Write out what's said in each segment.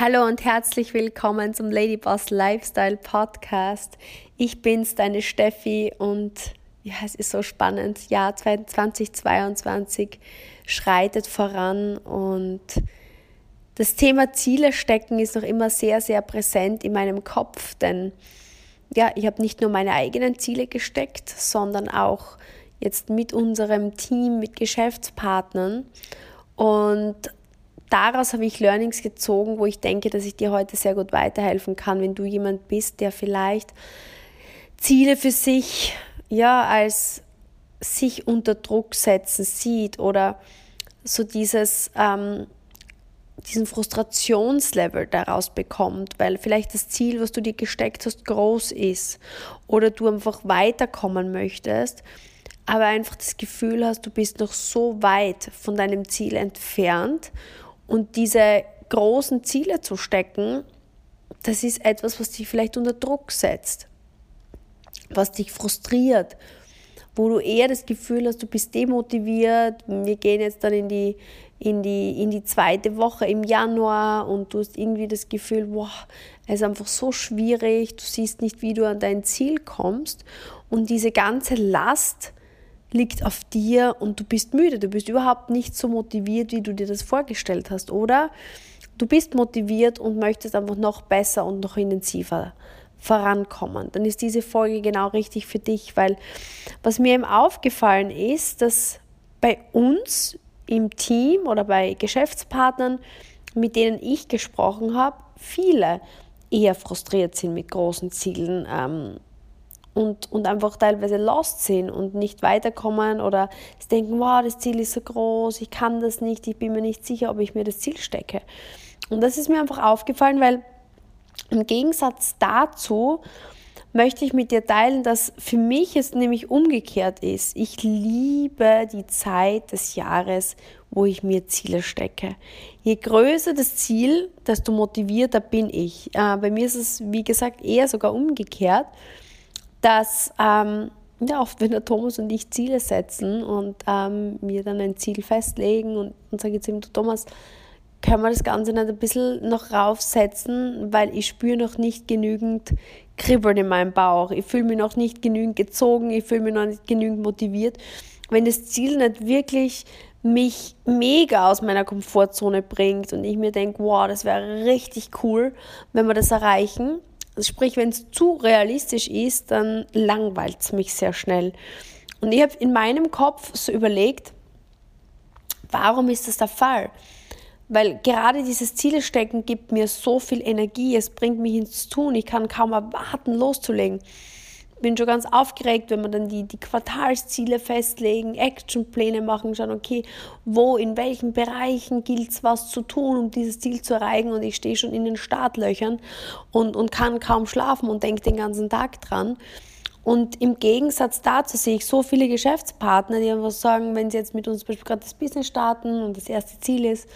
Hallo und herzlich willkommen zum Ladyboss Lifestyle Podcast. Ich bin's, deine Steffi und ja, es ist so spannend. Jahr 2022 schreitet voran und das Thema Ziele stecken ist noch immer sehr, sehr präsent in meinem Kopf, denn ja, ich habe nicht nur meine eigenen Ziele gesteckt, sondern auch jetzt mit unserem Team, mit Geschäftspartnern und daraus habe ich Learnings gezogen, wo ich denke, dass ich dir heute sehr gut weiterhelfen kann, wenn du jemand bist, der vielleicht Ziele für sich ja als sich unter Druck setzen sieht oder so dieses ähm, diesen Frustrationslevel daraus bekommt, weil vielleicht das Ziel, was du dir gesteckt hast, groß ist oder du einfach weiterkommen möchtest, aber einfach das Gefühl hast, du bist noch so weit von deinem Ziel entfernt und diese großen Ziele zu stecken, das ist etwas, was dich vielleicht unter Druck setzt, was dich frustriert, wo du eher das Gefühl hast, du bist demotiviert. Wir gehen jetzt dann in die, in die, in die zweite Woche im Januar und du hast irgendwie das Gefühl, boah, es ist einfach so schwierig, du siehst nicht, wie du an dein Ziel kommst. Und diese ganze Last, liegt auf dir und du bist müde, du bist überhaupt nicht so motiviert, wie du dir das vorgestellt hast, oder? Du bist motiviert und möchtest einfach noch besser und noch intensiver vorankommen. Dann ist diese Folge genau richtig für dich, weil was mir eben aufgefallen ist, dass bei uns im Team oder bei Geschäftspartnern, mit denen ich gesprochen habe, viele eher frustriert sind mit großen Zielen. Ähm, und, und einfach teilweise lost sind und nicht weiterkommen oder denken, wow, das Ziel ist so groß, ich kann das nicht, ich bin mir nicht sicher, ob ich mir das Ziel stecke. Und das ist mir einfach aufgefallen, weil im Gegensatz dazu möchte ich mit dir teilen, dass für mich es nämlich umgekehrt ist. Ich liebe die Zeit des Jahres, wo ich mir Ziele stecke. Je größer das Ziel, desto motivierter bin ich. Äh, bei mir ist es, wie gesagt, eher sogar umgekehrt dass ähm, ja, oft, wenn der Thomas und ich Ziele setzen und ähm, wir dann ein Ziel festlegen und, und sage jetzt ihm, Thomas, können wir das Ganze nicht ein bisschen noch raufsetzen, weil ich spüre noch nicht genügend Kribbeln in meinem Bauch. Ich fühle mich noch nicht genügend gezogen, ich fühle mich noch nicht genügend motiviert. Wenn das Ziel nicht wirklich mich mega aus meiner Komfortzone bringt und ich mir denke, wow, das wäre richtig cool, wenn wir das erreichen, Sprich, wenn es zu realistisch ist, dann langweilt es mich sehr schnell. Und ich habe in meinem Kopf so überlegt, warum ist das der Fall? Weil gerade dieses Zielestecken gibt mir so viel Energie, es bringt mich ins Tun, ich kann kaum erwarten, loszulegen bin schon ganz aufgeregt, wenn wir dann die, die Quartalsziele festlegen, Actionpläne machen, schauen, okay, wo, in welchen Bereichen gilt es was zu tun, um dieses Ziel zu erreichen und ich stehe schon in den Startlöchern und, und kann kaum schlafen und denke den ganzen Tag dran. Und im Gegensatz dazu sehe ich so viele Geschäftspartner, die einfach sagen, wenn sie jetzt mit uns gerade das Business starten und das erste Ziel ist,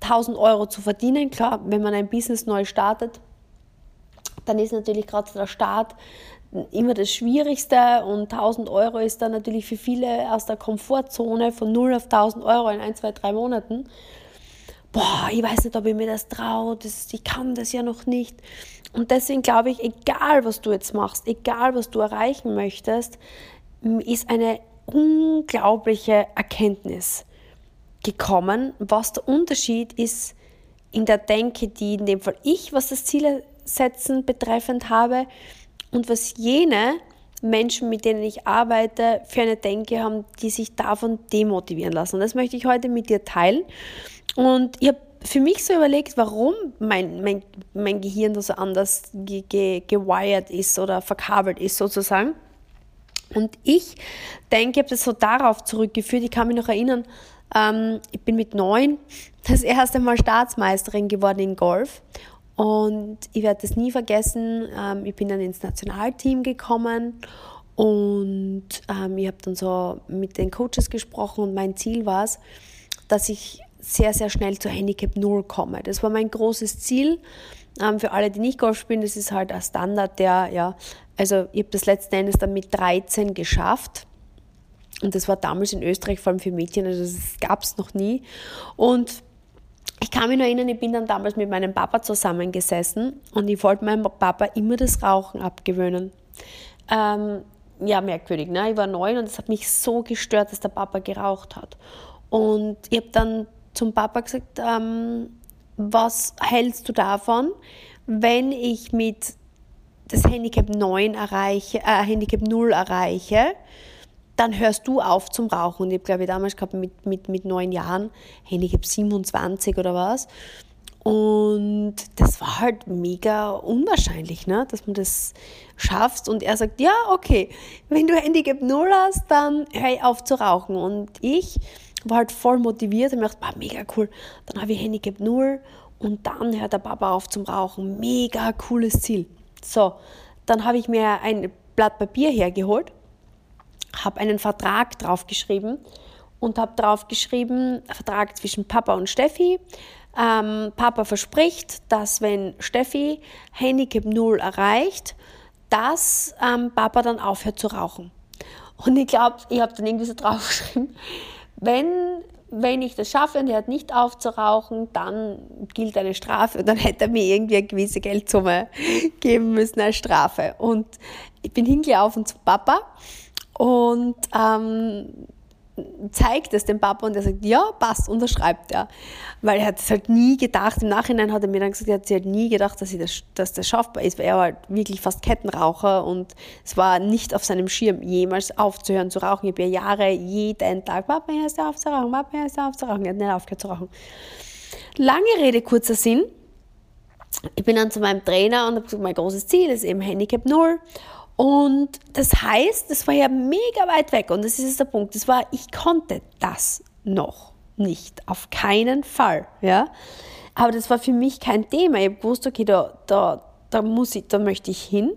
1000 Euro zu verdienen, klar, wenn man ein Business neu startet, dann ist natürlich gerade der Start immer das Schwierigste und 1000 Euro ist dann natürlich für viele aus der Komfortzone von 0 auf 1000 Euro in ein, zwei, drei Monaten. Boah, ich weiß nicht, ob ich mir das traue, ich kann das ja noch nicht. Und deswegen glaube ich, egal was du jetzt machst, egal was du erreichen möchtest, ist eine unglaubliche Erkenntnis gekommen, was der Unterschied ist in der Denke, die in dem Fall ich, was das Ziele setzen betreffend habe, und was jene Menschen, mit denen ich arbeite, für eine Denke haben, die sich davon demotivieren lassen. Und das möchte ich heute mit dir teilen. Und ich habe für mich so überlegt, warum mein, mein, mein Gehirn so anders ge, ge, gewired ist oder verkabelt ist sozusagen. Und ich denke, ich habe das so darauf zurückgeführt. Ich kann mich noch erinnern, ähm, ich bin mit neun das erste Mal Staatsmeisterin geworden in Golf. Und ich werde das nie vergessen. Ähm, ich bin dann ins Nationalteam gekommen und ähm, ich habe dann so mit den Coaches gesprochen und mein Ziel war es, dass ich sehr, sehr schnell zu Handicap 0 komme. Das war mein großes Ziel. Ähm, für alle, die nicht Golf spielen, das ist halt ein Standard, der, ja, also ich habe das letzten Endes dann mit 13 geschafft. Und das war damals in Österreich vor allem für Mädchen, also das gab es noch nie. Und ich kann mich noch erinnern, ich bin dann damals mit meinem Papa zusammengesessen und ich wollte meinem Papa immer das Rauchen abgewöhnen. Ähm, ja, merkwürdig, ne? Ich war neun und es hat mich so gestört, dass der Papa geraucht hat. Und ich habe dann zum Papa gesagt, ähm, was hältst du davon, wenn ich mit das Handicap 9 erreiche, äh, Handicap 0 erreiche dann hörst du auf zum Rauchen. Und ich habe, glaube ich, damals gehabt mit, mit, mit neun Jahren, Handicap 27 oder was. Und das war halt mega unwahrscheinlich, ne? dass man das schafft. Und er sagt, ja, okay, wenn du Handicap 0 hast, dann hör auf zu rauchen. Und ich war halt voll motiviert und mir dachte, mega cool. Dann habe ich Handicap 0 und dann hört der Papa auf zum Rauchen. Mega cooles Ziel. So, dann habe ich mir ein Blatt Papier hergeholt habe einen Vertrag draufgeschrieben und habe draufgeschrieben, Vertrag zwischen Papa und Steffi. Ähm, Papa verspricht, dass wenn Steffi Handicap 0 erreicht, dass ähm, Papa dann aufhört zu rauchen. Und ich glaube, ich habe dann irgendwie so draufgeschrieben, wenn, wenn ich das schaffe und er hört nicht auf zu rauchen, dann gilt eine Strafe und dann hätte er mir irgendwie eine gewisse Geldsumme geben müssen als Strafe. Und ich bin hingelaufen zu Papa und ähm, zeigt es dem Papa und er sagt, ja, passt, unterschreibt er. Weil er hat es halt nie gedacht, im Nachhinein hat er mir dann gesagt, er hat sich halt nie gedacht, dass, das, dass das schaffbar ist, weil er war halt wirklich fast Kettenraucher und es war nicht auf seinem Schirm, jemals aufzuhören zu rauchen. Ich habe ja Jahre jeden Tag, Papa, hörst du auf zu rauchen, Papa, hörst du auf zu rauchen. Er hat nicht aufgehört zu rauchen. Lange Rede, kurzer Sinn. Ich bin dann zu meinem Trainer und habe gesagt, mein großes Ziel ist eben Handicap Null und das heißt, das war ja mega weit weg und das ist der Punkt. Das war, ich konnte das noch nicht, auf keinen Fall, ja. Aber das war für mich kein Thema. Ich gewusst, okay, da, da, da muss ich, da möchte ich hin.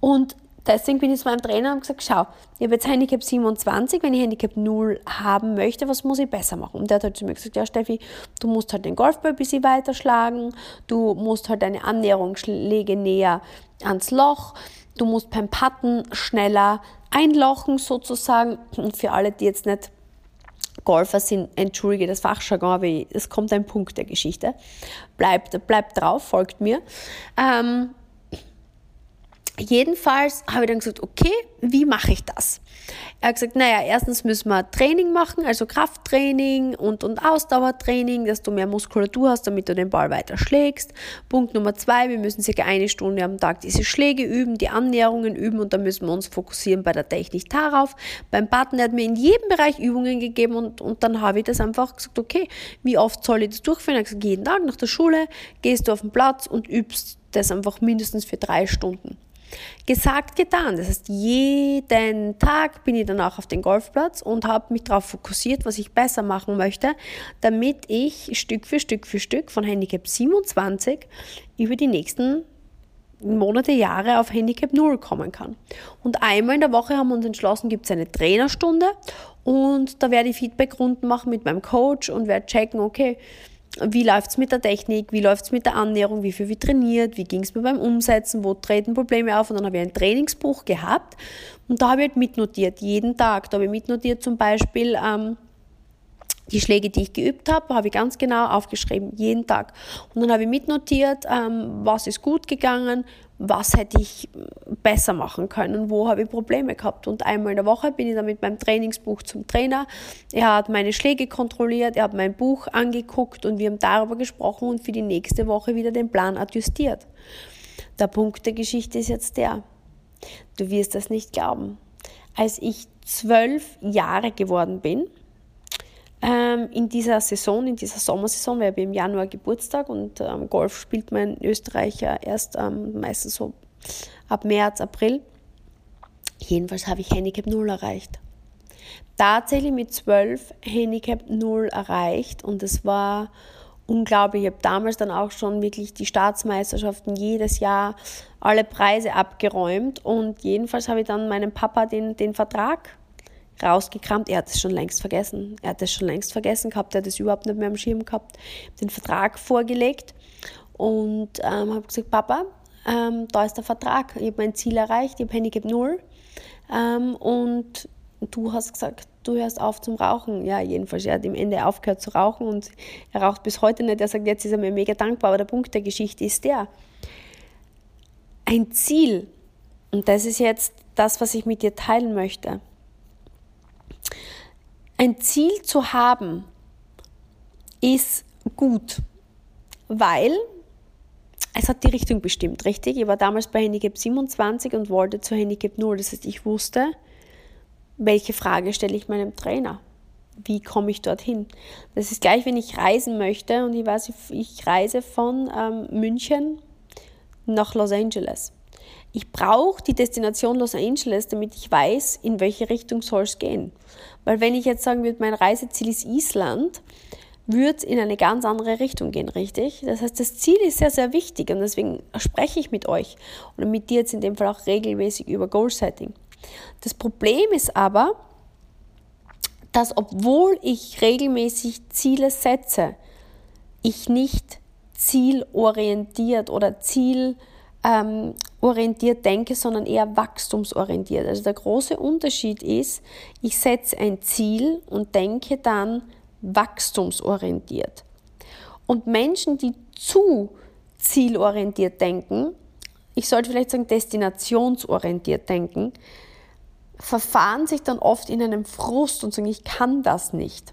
Und deswegen bin ich zu meinem Trainer und gesagt, schau, ich habe jetzt Handicap 27, wenn ich Handicap 0 haben möchte, was muss ich besser machen? Und der hat halt zu mir gesagt, ja Steffi, du musst halt den Golfball ein bisschen weiterschlagen, du musst halt deine Annäherungsschläge näher ans Loch, Du musst beim Patten schneller einlochen sozusagen. Und für alle, die jetzt nicht Golfer sind, entschuldige das Fachjargon, aber es kommt ein Punkt der Geschichte. Bleibt, bleibt drauf, folgt mir. Ähm, Jedenfalls habe ich dann gesagt, okay, wie mache ich das? Er hat gesagt, naja, erstens müssen wir Training machen, also Krafttraining und, und Ausdauertraining, dass du mehr Muskulatur hast, damit du den Ball weiter schlägst. Punkt Nummer zwei, wir müssen circa eine Stunde am Tag diese Schläge üben, die Annäherungen üben und dann müssen wir uns fokussieren bei der Technik darauf. Beim Button hat mir in jedem Bereich Übungen gegeben und, und dann habe ich das einfach gesagt, okay, wie oft soll ich das durchführen? Er hat gesagt, jeden Tag nach der Schule gehst du auf den Platz und übst das einfach mindestens für drei Stunden. Gesagt, getan. Das heißt, jeden Tag bin ich dann auch auf den Golfplatz und habe mich darauf fokussiert, was ich besser machen möchte, damit ich Stück für Stück für Stück von Handicap 27 über die nächsten Monate, Jahre auf Handicap 0 kommen kann. Und einmal in der Woche haben wir uns entschlossen, gibt es eine Trainerstunde und da werde ich Feedbackrunden machen mit meinem Coach und werde checken, okay, wie läuft es mit der Technik, wie läuft es mit der Annäherung, wie viel wir trainiert, wie ging es mir beim Umsetzen, wo treten Probleme auf? Und dann habe ich ein Trainingsbuch gehabt. Und da habe ich halt mitnotiert, jeden Tag, da habe ich mitnotiert zum Beispiel ähm, die Schläge, die ich geübt habe, habe ich ganz genau aufgeschrieben, jeden Tag. Und dann habe ich mitnotiert, ähm, was ist gut gegangen, was hätte ich besser machen können, wo habe ich Probleme gehabt. Und einmal in der Woche bin ich dann mit meinem Trainingsbuch zum Trainer. Er hat meine Schläge kontrolliert, er hat mein Buch angeguckt und wir haben darüber gesprochen und für die nächste Woche wieder den Plan adjustiert. Der Punkt der Geschichte ist jetzt der, du wirst das nicht glauben. Als ich zwölf Jahre geworden bin, ähm, in dieser Saison, in dieser Sommersaison, weil ich im Januar Geburtstag und ähm, Golf spielt man in Österreich ja erst ähm, meistens so ab März, April. Jedenfalls habe ich Handicap 0 erreicht. Tatsächlich mit 12 Handicap 0 erreicht und es war unglaublich. Ich habe damals dann auch schon wirklich die Staatsmeisterschaften jedes Jahr alle Preise abgeräumt und jedenfalls habe ich dann meinem Papa den, den Vertrag rausgekramt. Er hat es schon längst vergessen. Er hat es schon längst vergessen gehabt. Er hat es überhaupt nicht mehr am Schirm gehabt. Den Vertrag vorgelegt und ähm, habe gesagt, Papa, ähm, da ist der Vertrag. Ich habe mein Ziel erreicht. Ich habe Handicap null. Ähm, und du hast gesagt, du hörst auf zum Rauchen. Ja, jedenfalls, er hat im Ende aufgehört zu rauchen und er raucht bis heute nicht. Er sagt, jetzt ist er mir mega dankbar. Aber der Punkt der Geschichte ist der, ein Ziel, und das ist jetzt das, was ich mit dir teilen möchte, ein Ziel zu haben, ist gut, weil es hat die Richtung bestimmt, richtig? Ich war damals bei Handicap 27 und wollte zu Handicap 0. Das heißt, ich wusste, welche Frage stelle ich meinem Trainer? Wie komme ich dorthin? Das ist gleich, wenn ich reisen möchte und ich weiß, ich reise von ähm, München nach Los Angeles. Ich brauche die Destination Los Angeles, damit ich weiß, in welche Richtung soll es gehen. Weil wenn ich jetzt sagen würde, mein Reiseziel ist Island, würde es in eine ganz andere Richtung gehen, richtig? Das heißt, das Ziel ist sehr, sehr wichtig und deswegen spreche ich mit euch oder mit dir jetzt in dem Fall auch regelmäßig über Goal-Setting. Das Problem ist aber, dass obwohl ich regelmäßig Ziele setze, ich nicht zielorientiert oder zielorientiert ähm, denke, sondern eher wachstumsorientiert. Also der große Unterschied ist, ich setze ein Ziel und denke dann wachstumsorientiert. Und Menschen, die zu zielorientiert denken, ich sollte vielleicht sagen destinationsorientiert denken, verfahren sich dann oft in einem Frust und sagen, ich kann das nicht.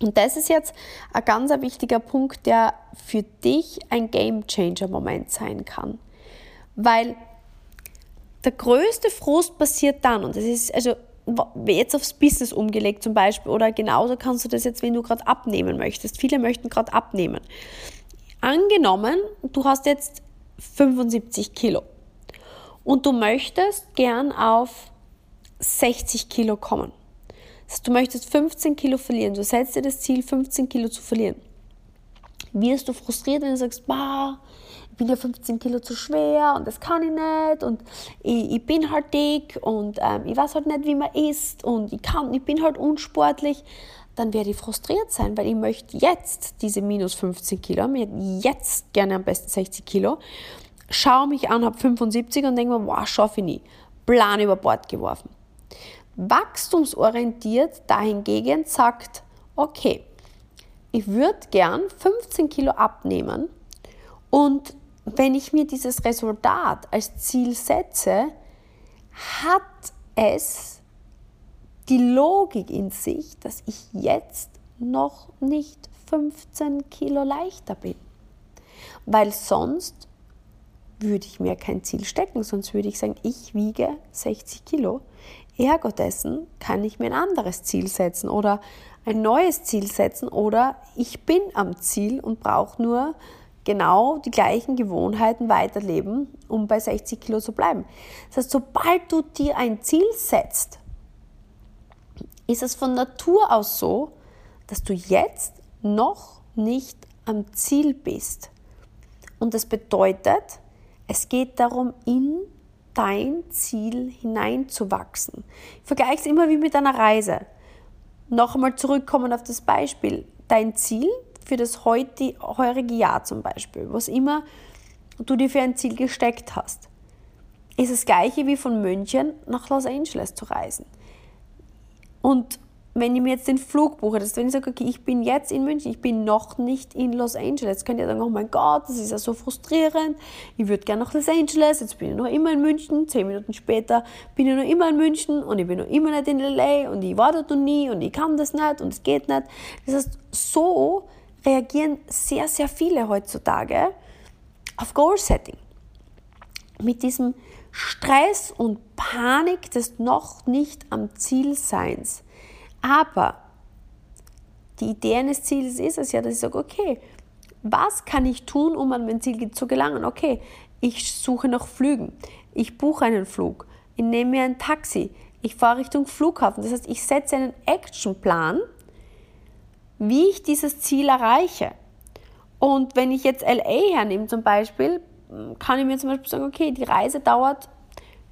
Und das ist jetzt ein ganz wichtiger Punkt, der für dich ein Game Changer Moment sein kann. Weil der größte Frust passiert dann, und das ist also jetzt aufs Business umgelegt zum Beispiel, oder genauso kannst du das jetzt, wenn du gerade abnehmen möchtest. Viele möchten gerade abnehmen. Angenommen, du hast jetzt 75 Kilo und du möchtest gern auf 60 Kilo kommen. Du möchtest 15 Kilo verlieren. Du setzt dir das Ziel, 15 Kilo zu verlieren. Wirst du frustriert, wenn du sagst, bah, bin ja 15 Kilo zu schwer und das kann ich nicht und ich, ich bin halt dick und ähm, ich weiß halt nicht, wie man isst und ich, kann, ich bin halt unsportlich, dann werde ich frustriert sein, weil ich möchte jetzt diese minus 15 Kilo, mir jetzt gerne am besten 60 Kilo, schaue mich an, habe 75 und denke mir, wow, schaffe ich nie. Plan über Bord geworfen. Wachstumsorientiert dahingegen sagt, okay, ich würde gern 15 Kilo abnehmen und wenn ich mir dieses Resultat als Ziel setze, hat es die Logik in sich, dass ich jetzt noch nicht 15 Kilo leichter bin. Weil sonst würde ich mir kein Ziel stecken, sonst würde ich sagen, ich wiege 60 Kilo. Ergo dessen kann ich mir ein anderes Ziel setzen oder ein neues Ziel setzen oder ich bin am Ziel und brauche nur genau die gleichen Gewohnheiten weiterleben, um bei 60 Kilo zu bleiben. Das heißt, sobald du dir ein Ziel setzt, ist es von Natur aus so, dass du jetzt noch nicht am Ziel bist. Und das bedeutet, es geht darum, in dein Ziel hineinzuwachsen. Ich vergleiche es immer wie mit einer Reise. Noch einmal zurückkommen auf das Beispiel. Dein Ziel für das heurige Jahr zum Beispiel, was immer du dir für ein Ziel gesteckt hast, ist das gleiche wie von München nach Los Angeles zu reisen. Und wenn ich mir jetzt den Flug buche, das ist, wenn ich sage, okay, ich bin jetzt in München, ich bin noch nicht in Los Angeles, könnt ihr sagen, oh mein Gott, das ist ja so frustrierend, ich würde gerne nach Los Angeles, jetzt bin ich noch immer in München, zehn Minuten später bin ich noch immer in München und ich bin noch immer nicht in LA und ich war dort noch nie und ich kann das nicht und es geht nicht. Das heißt, so reagieren sehr, sehr viele heutzutage auf Goal-Setting. Mit diesem Stress und Panik des noch nicht am Ziel Seins. Aber die Idee eines Ziels ist es ja, dass ich sage, okay, was kann ich tun, um an mein Ziel zu gelangen? Okay, ich suche nach Flügen, ich buche einen Flug, ich nehme mir ein Taxi, ich fahre Richtung Flughafen. Das heißt, ich setze einen Actionplan, wie ich dieses Ziel erreiche. Und wenn ich jetzt LA hernehme zum Beispiel, kann ich mir zum Beispiel sagen, okay, die Reise dauert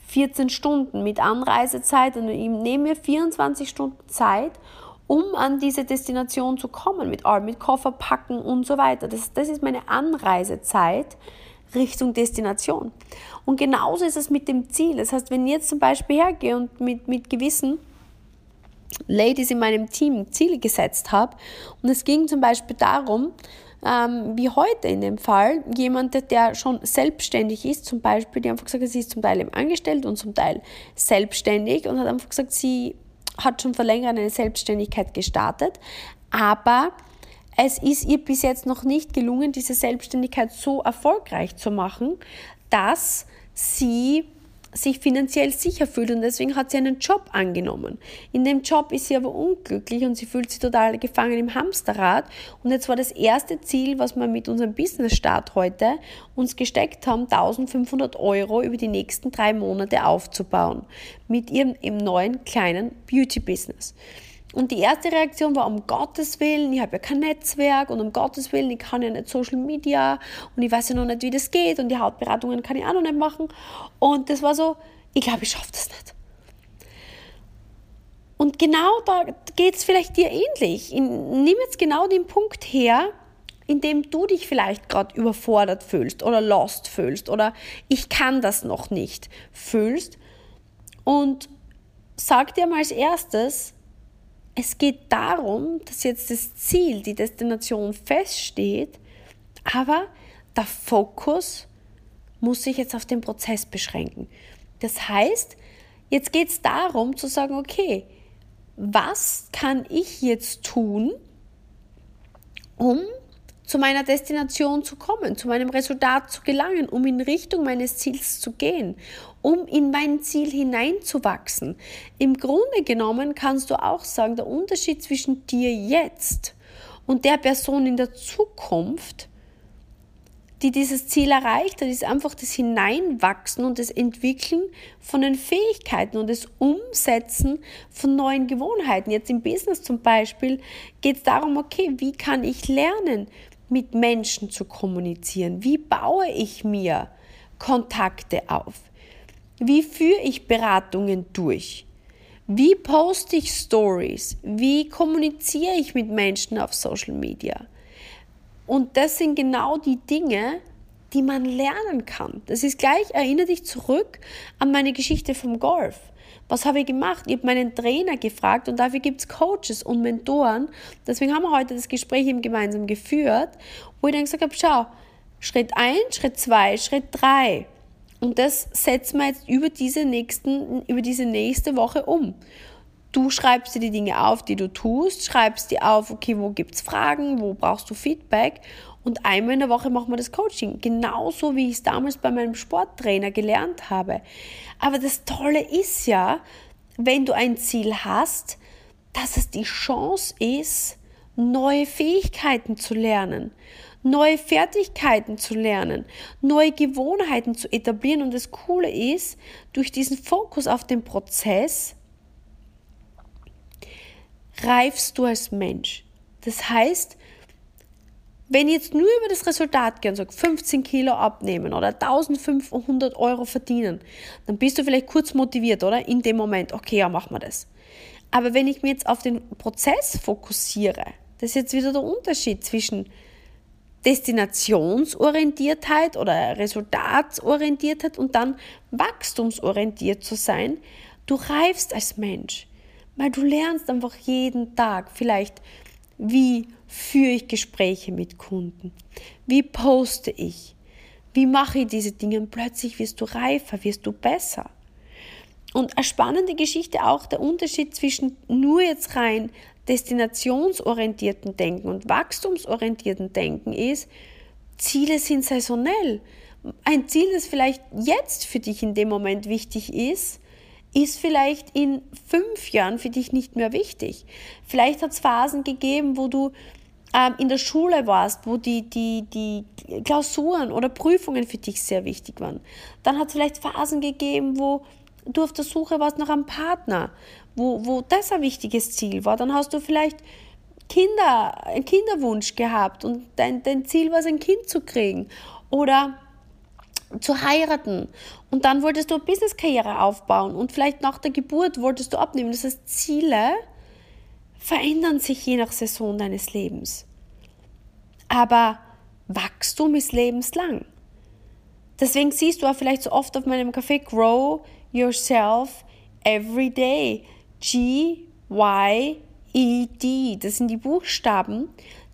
14 Stunden mit Anreisezeit und ich nehme mir 24 Stunden Zeit, um an diese Destination zu kommen, mit, mit Koffer packen und so weiter. Das, das ist meine Anreisezeit Richtung Destination. Und genauso ist es mit dem Ziel. Das heißt, wenn ich jetzt zum Beispiel hergehe und mit, mit gewissen Ladies in meinem Team Ziele gesetzt habe. Und es ging zum Beispiel darum, ähm, wie heute in dem Fall, jemand, der schon selbstständig ist, zum Beispiel, die einfach gesagt hat, sie ist zum Teil eben angestellt und zum Teil selbstständig und hat einfach gesagt, sie hat schon vor längerem eine Selbstständigkeit gestartet, aber es ist ihr bis jetzt noch nicht gelungen, diese Selbstständigkeit so erfolgreich zu machen, dass sie sich finanziell sicher fühlt und deswegen hat sie einen Job angenommen. In dem Job ist sie aber unglücklich und sie fühlt sich total gefangen im Hamsterrad und jetzt war das erste Ziel, was wir mit unserem Business-Start heute uns gesteckt haben, 1500 Euro über die nächsten drei Monate aufzubauen mit ihrem, ihrem neuen kleinen Beauty-Business. Und die erste Reaktion war, um Gottes Willen, ich habe ja kein Netzwerk und um Gottes Willen, ich kann ja nicht Social Media und ich weiß ja noch nicht, wie das geht und die Hautberatungen kann ich auch noch nicht machen. Und das war so, ich glaube, ich schaffe das nicht. Und genau da geht es vielleicht dir ähnlich. Nimm jetzt genau den Punkt her, in dem du dich vielleicht gerade überfordert fühlst oder lost fühlst oder ich kann das noch nicht fühlst und sag dir mal als erstes, es geht darum, dass jetzt das Ziel, die Destination feststeht, aber der Fokus muss sich jetzt auf den Prozess beschränken. Das heißt, jetzt geht es darum zu sagen, okay, was kann ich jetzt tun, um zu meiner Destination zu kommen, zu meinem Resultat zu gelangen, um in Richtung meines Ziels zu gehen, um in mein Ziel hineinzuwachsen. Im Grunde genommen kannst du auch sagen, der Unterschied zwischen dir jetzt und der Person in der Zukunft, die dieses Ziel erreicht hat, ist einfach das Hineinwachsen und das Entwickeln von den Fähigkeiten und das Umsetzen von neuen Gewohnheiten. Jetzt im Business zum Beispiel geht es darum, okay, wie kann ich lernen, mit Menschen zu kommunizieren? Wie baue ich mir Kontakte auf? Wie führe ich Beratungen durch? Wie poste ich Stories? Wie kommuniziere ich mit Menschen auf Social Media? Und das sind genau die Dinge, die man lernen kann. Das ist gleich, erinnere dich zurück an meine Geschichte vom Golf. Was habe ich gemacht? Ich habe meinen Trainer gefragt und dafür gibt es Coaches und Mentoren. Deswegen haben wir heute das Gespräch eben gemeinsam geführt, wo ich dann gesagt habe, schau, Schritt 1, Schritt 2, Schritt 3. Und das setzen wir jetzt über diese, nächsten, über diese nächste Woche um. Du schreibst dir die Dinge auf, die du tust, schreibst dir auf, okay, wo gibt es Fragen, wo brauchst du Feedback und einmal in der Woche machen wir das Coaching. Genauso wie ich es damals bei meinem Sporttrainer gelernt habe. Aber das Tolle ist ja, wenn du ein Ziel hast, dass es die Chance ist, neue Fähigkeiten zu lernen, neue Fertigkeiten zu lernen, neue Gewohnheiten zu etablieren. Und das Coole ist, durch diesen Fokus auf den Prozess reifst du als Mensch. Das heißt, wenn ich jetzt nur über das Resultat gehe und sage, 15 Kilo abnehmen oder 1500 Euro verdienen, dann bist du vielleicht kurz motiviert, oder? In dem Moment, okay, ja, machen wir das. Aber wenn ich mich jetzt auf den Prozess fokussiere, das ist jetzt wieder der Unterschied zwischen Destinationsorientiertheit oder Resultatsorientiertheit und dann wachstumsorientiert zu sein. Du reifst als Mensch, weil du lernst einfach jeden Tag vielleicht, wie führe ich Gespräche mit Kunden? Wie poste ich? Wie mache ich diese Dinge? Und plötzlich wirst du reifer, wirst du besser. Und eine spannende Geschichte auch der Unterschied zwischen nur jetzt rein destinationsorientierten Denken und wachstumsorientierten Denken ist, Ziele sind saisonell. Ein Ziel, das vielleicht jetzt für dich in dem Moment wichtig ist, ist vielleicht in fünf Jahren für dich nicht mehr wichtig. Vielleicht hat es Phasen gegeben, wo du ähm, in der Schule warst, wo die, die, die Klausuren oder Prüfungen für dich sehr wichtig waren. Dann hat es vielleicht Phasen gegeben, wo du auf der Suche warst nach einem Partner, wo, wo das ein wichtiges Ziel war. Dann hast du vielleicht Kinder, einen Kinderwunsch gehabt und dein, dein Ziel war es, ein Kind zu kriegen oder zu heiraten. Und dann wolltest du eine Businesskarriere aufbauen und vielleicht nach der Geburt wolltest du abnehmen. Das heißt, Ziele verändern sich je nach Saison deines Lebens. Aber Wachstum ist lebenslang. Deswegen siehst du auch vielleicht so oft auf meinem Café Grow Yourself Every Day. G Y, E, D. Das sind die Buchstaben,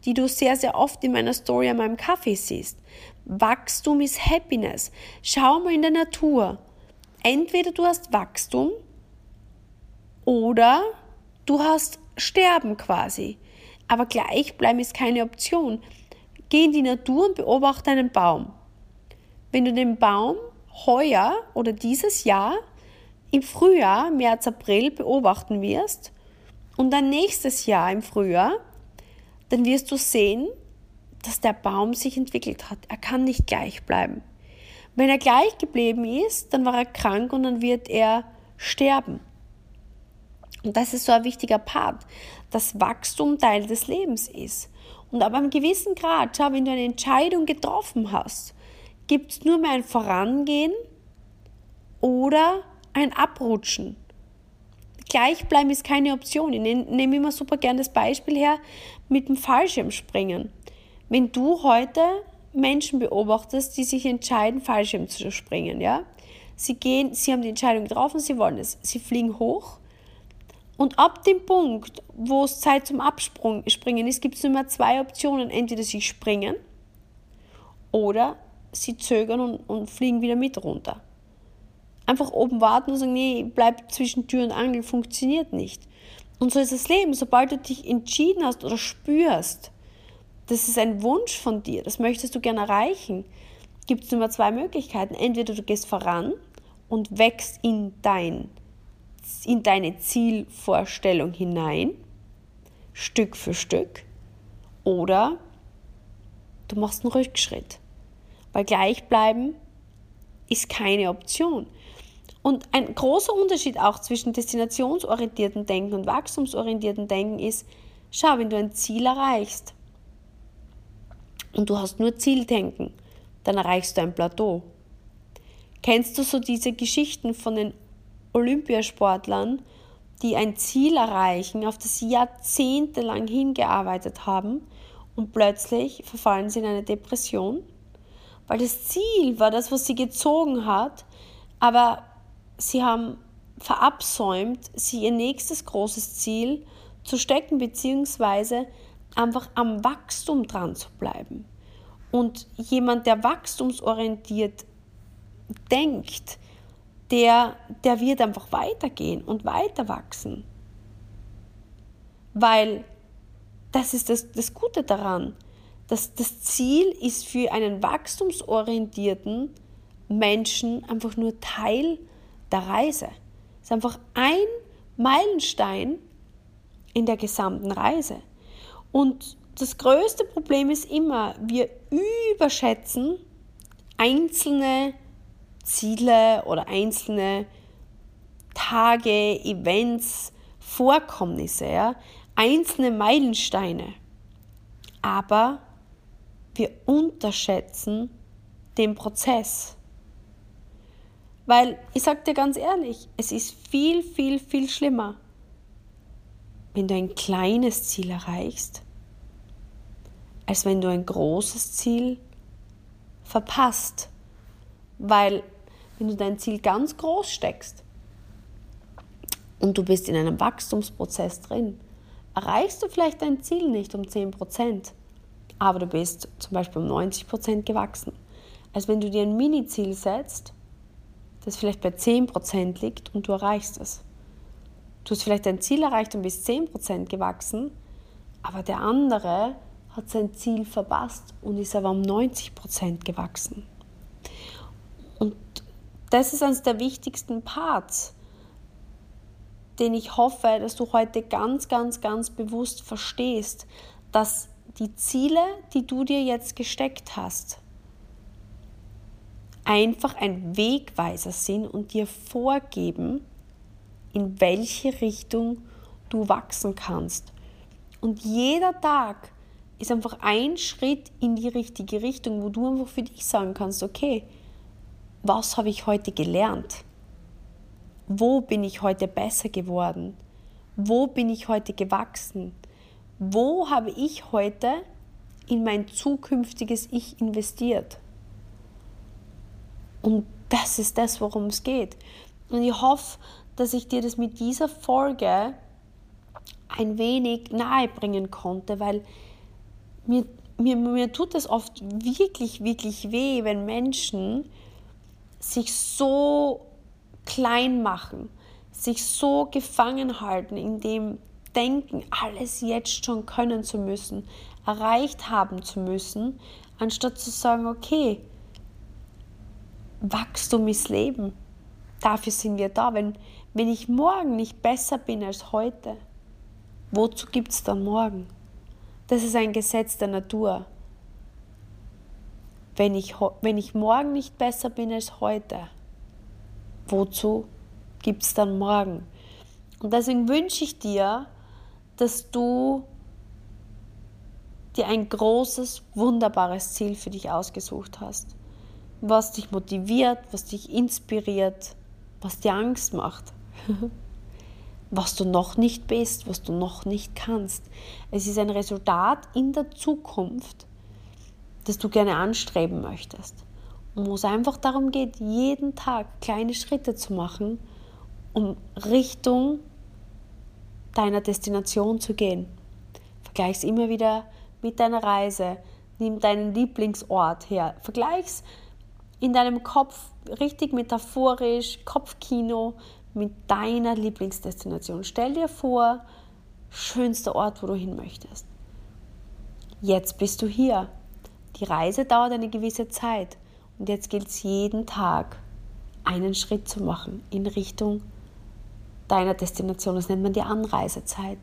die du sehr, sehr oft in meiner Story an meinem Kaffee siehst. Wachstum ist Happiness. Schau mal in der Natur. Entweder du hast Wachstum oder du hast Sterben quasi. Aber gleich bleiben ist keine Option. Geh in die Natur und beobachte einen Baum. Wenn du den Baum heuer oder dieses Jahr im Frühjahr, März, April beobachten wirst und dann nächstes Jahr im Frühjahr, dann wirst du sehen, dass der Baum sich entwickelt hat. Er kann nicht gleich bleiben. Wenn er gleich geblieben ist, dann war er krank und dann wird er sterben. Und das ist so ein wichtiger Part, dass Wachstum Teil des Lebens ist. Und ab einem gewissen Grad, schau, wenn du eine Entscheidung getroffen hast, gibt es nur mehr ein Vorangehen oder ein Abrutschen. Gleichbleiben ist keine Option. Ich nehme immer super gern das Beispiel her mit dem Fallschirmspringen. Wenn du heute Menschen beobachtest, die sich entscheiden, Fallschirm zu springen, ja, sie gehen, sie haben die Entscheidung getroffen, sie wollen es, sie fliegen hoch und ab dem Punkt, wo es Zeit zum Abspringen ist, gibt es nur mehr zwei Optionen. Entweder sie springen oder sie zögern und, und fliegen wieder mit runter. Einfach oben warten und sagen, nee, bleib zwischen Tür und Angel, funktioniert nicht. Und so ist das Leben. Sobald du dich entschieden hast oder spürst, das ist ein Wunsch von dir, das möchtest du gerne erreichen, gibt es nur zwei Möglichkeiten. Entweder du gehst voran und wächst in dein in deine Zielvorstellung hinein, Stück für Stück, oder du machst einen Rückschritt. Weil gleichbleiben ist keine Option. Und ein großer Unterschied auch zwischen destinationsorientierten Denken und wachstumsorientierten Denken ist, schau, wenn du ein Ziel erreichst und du hast nur Zieldenken, dann erreichst du ein Plateau. Kennst du so diese Geschichten von den Olympiasportlern, die ein Ziel erreichen, auf das sie jahrzehntelang hingearbeitet haben und plötzlich verfallen sie in eine Depression, weil das Ziel war das, was sie gezogen hat, aber sie haben verabsäumt, sie ihr nächstes großes Ziel zu stecken, beziehungsweise einfach am Wachstum dran zu bleiben. Und jemand, der wachstumsorientiert denkt, der, der wird einfach weitergehen und weiter wachsen. Weil das ist das, das Gute daran. Dass das Ziel ist für einen wachstumsorientierten Menschen einfach nur Teil der Reise. Es ist einfach ein Meilenstein in der gesamten Reise. Und das größte Problem ist immer, wir überschätzen einzelne Ziele oder einzelne Tage, Events, Vorkommnisse, ja? einzelne Meilensteine. Aber wir unterschätzen den Prozess. Weil ich sage dir ganz ehrlich, es ist viel, viel, viel schlimmer, wenn du ein kleines Ziel erreichst, als wenn du ein großes Ziel verpasst. Weil wenn du dein Ziel ganz groß steckst und du bist in einem Wachstumsprozess drin, erreichst du vielleicht dein Ziel nicht um 10%, aber du bist zum Beispiel um 90% gewachsen. Als wenn du dir ein Mini-Ziel setzt, das vielleicht bei 10% liegt und du erreichst es. Du hast vielleicht dein Ziel erreicht und bist 10% gewachsen, aber der andere hat sein Ziel verpasst und ist aber um 90% gewachsen. Und das ist eines der wichtigsten Parts, den ich hoffe, dass du heute ganz, ganz, ganz bewusst verstehst, dass die Ziele, die du dir jetzt gesteckt hast, einfach ein Wegweiser sind und dir vorgeben, in welche Richtung du wachsen kannst. Und jeder Tag ist einfach ein Schritt in die richtige Richtung, wo du einfach für dich sagen kannst, okay, was habe ich heute gelernt? Wo bin ich heute besser geworden? Wo bin ich heute gewachsen? Wo habe ich heute in mein zukünftiges Ich investiert? Und das ist das, worum es geht. Und ich hoffe, dass ich dir das mit dieser Folge ein wenig nahe bringen konnte, weil mir, mir, mir tut es oft wirklich, wirklich weh, wenn Menschen sich so klein machen, sich so gefangen halten in dem Denken, alles jetzt schon können zu müssen, erreicht haben zu müssen, anstatt zu sagen, okay, Wachstum ist Leben. Dafür sind wir da. Wenn, wenn ich morgen nicht besser bin als heute, wozu gibt es dann morgen? Das ist ein Gesetz der Natur. Wenn ich, wenn ich morgen nicht besser bin als heute, wozu gibt es dann morgen? Und deswegen wünsche ich dir, dass du dir ein großes, wunderbares Ziel für dich ausgesucht hast, was dich motiviert, was dich inspiriert, was dir Angst macht, was du noch nicht bist, was du noch nicht kannst. Es ist ein Resultat in der Zukunft, das du gerne anstreben möchtest. Und wo es einfach darum geht, jeden Tag kleine Schritte zu machen, um Richtung deiner Destination zu gehen. Vergleich es immer wieder mit deiner Reise. Nimm deinen Lieblingsort her. Vergleich es in deinem Kopf richtig metaphorisch, Kopfkino mit deiner Lieblingsdestination. Stell dir vor, schönster Ort, wo du hin möchtest. Jetzt bist du hier. Die Reise dauert eine gewisse Zeit und jetzt gilt es jeden Tag, einen Schritt zu machen in Richtung deiner Destination. Das nennt man die Anreisezeit.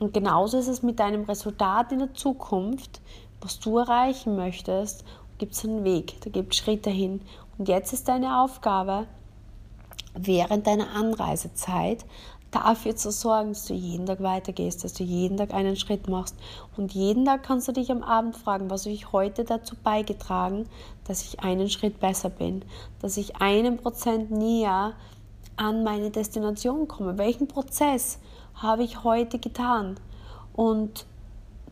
Und genauso ist es mit deinem Resultat in der Zukunft, was du erreichen möchtest, gibt es einen Weg, da gibt es Schritte hin. Und jetzt ist deine Aufgabe, während deiner Anreisezeit dafür zu sorgen, dass du jeden Tag weitergehst, dass du jeden Tag einen Schritt machst. Und jeden Tag kannst du dich am Abend fragen, was habe ich heute dazu beigetragen, dass ich einen Schritt besser bin, dass ich einen Prozent näher an meine Destination komme. Welchen Prozess habe ich heute getan? Und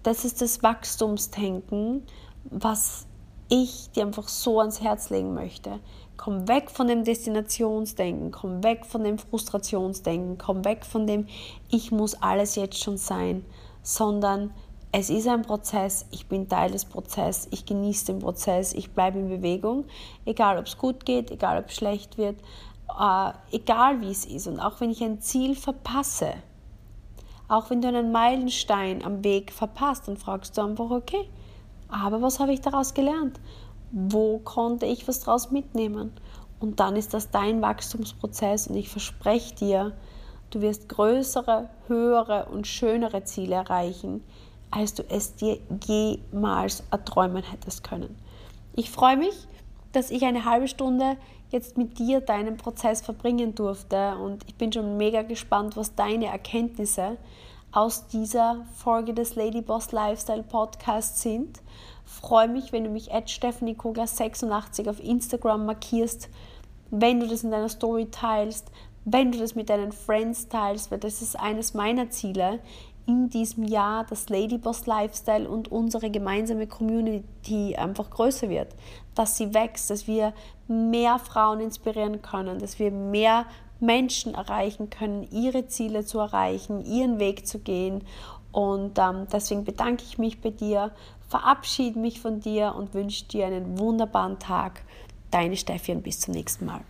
das ist das Wachstumsdenken, was ich dir einfach so ans Herz legen möchte. Komm weg von dem Destinationsdenken, komm weg von dem Frustrationsdenken, komm weg von dem, ich muss alles jetzt schon sein, sondern es ist ein Prozess, ich bin Teil des Prozesses, ich genieße den Prozess, ich bleibe in Bewegung, egal ob es gut geht, egal ob es schlecht wird, äh, egal wie es ist. Und auch wenn ich ein Ziel verpasse, auch wenn du einen Meilenstein am Weg verpasst, dann fragst du einfach, okay, aber was habe ich daraus gelernt? Wo konnte ich was daraus mitnehmen? Und dann ist das dein Wachstumsprozess und ich verspreche dir, du wirst größere, höhere und schönere Ziele erreichen, als du es dir jemals erträumen hättest können. Ich freue mich, dass ich eine halbe Stunde jetzt mit dir deinen Prozess verbringen durfte und ich bin schon mega gespannt, was deine Erkenntnisse aus dieser Folge des Ladyboss Lifestyle Podcasts sind. Freue mich, wenn du mich at Stephanie Kogler 86 auf Instagram markierst, wenn du das in deiner Story teilst, wenn du das mit deinen Friends teilst, weil das ist eines meiner Ziele in diesem Jahr, dass Ladyboss Lifestyle und unsere gemeinsame Community einfach größer wird, dass sie wächst, dass wir mehr Frauen inspirieren können, dass wir mehr Menschen erreichen können, ihre Ziele zu erreichen, ihren Weg zu gehen. Und ähm, deswegen bedanke ich mich bei dir, verabschiede mich von dir und wünsche dir einen wunderbaren Tag. Deine Steffi und bis zum nächsten Mal.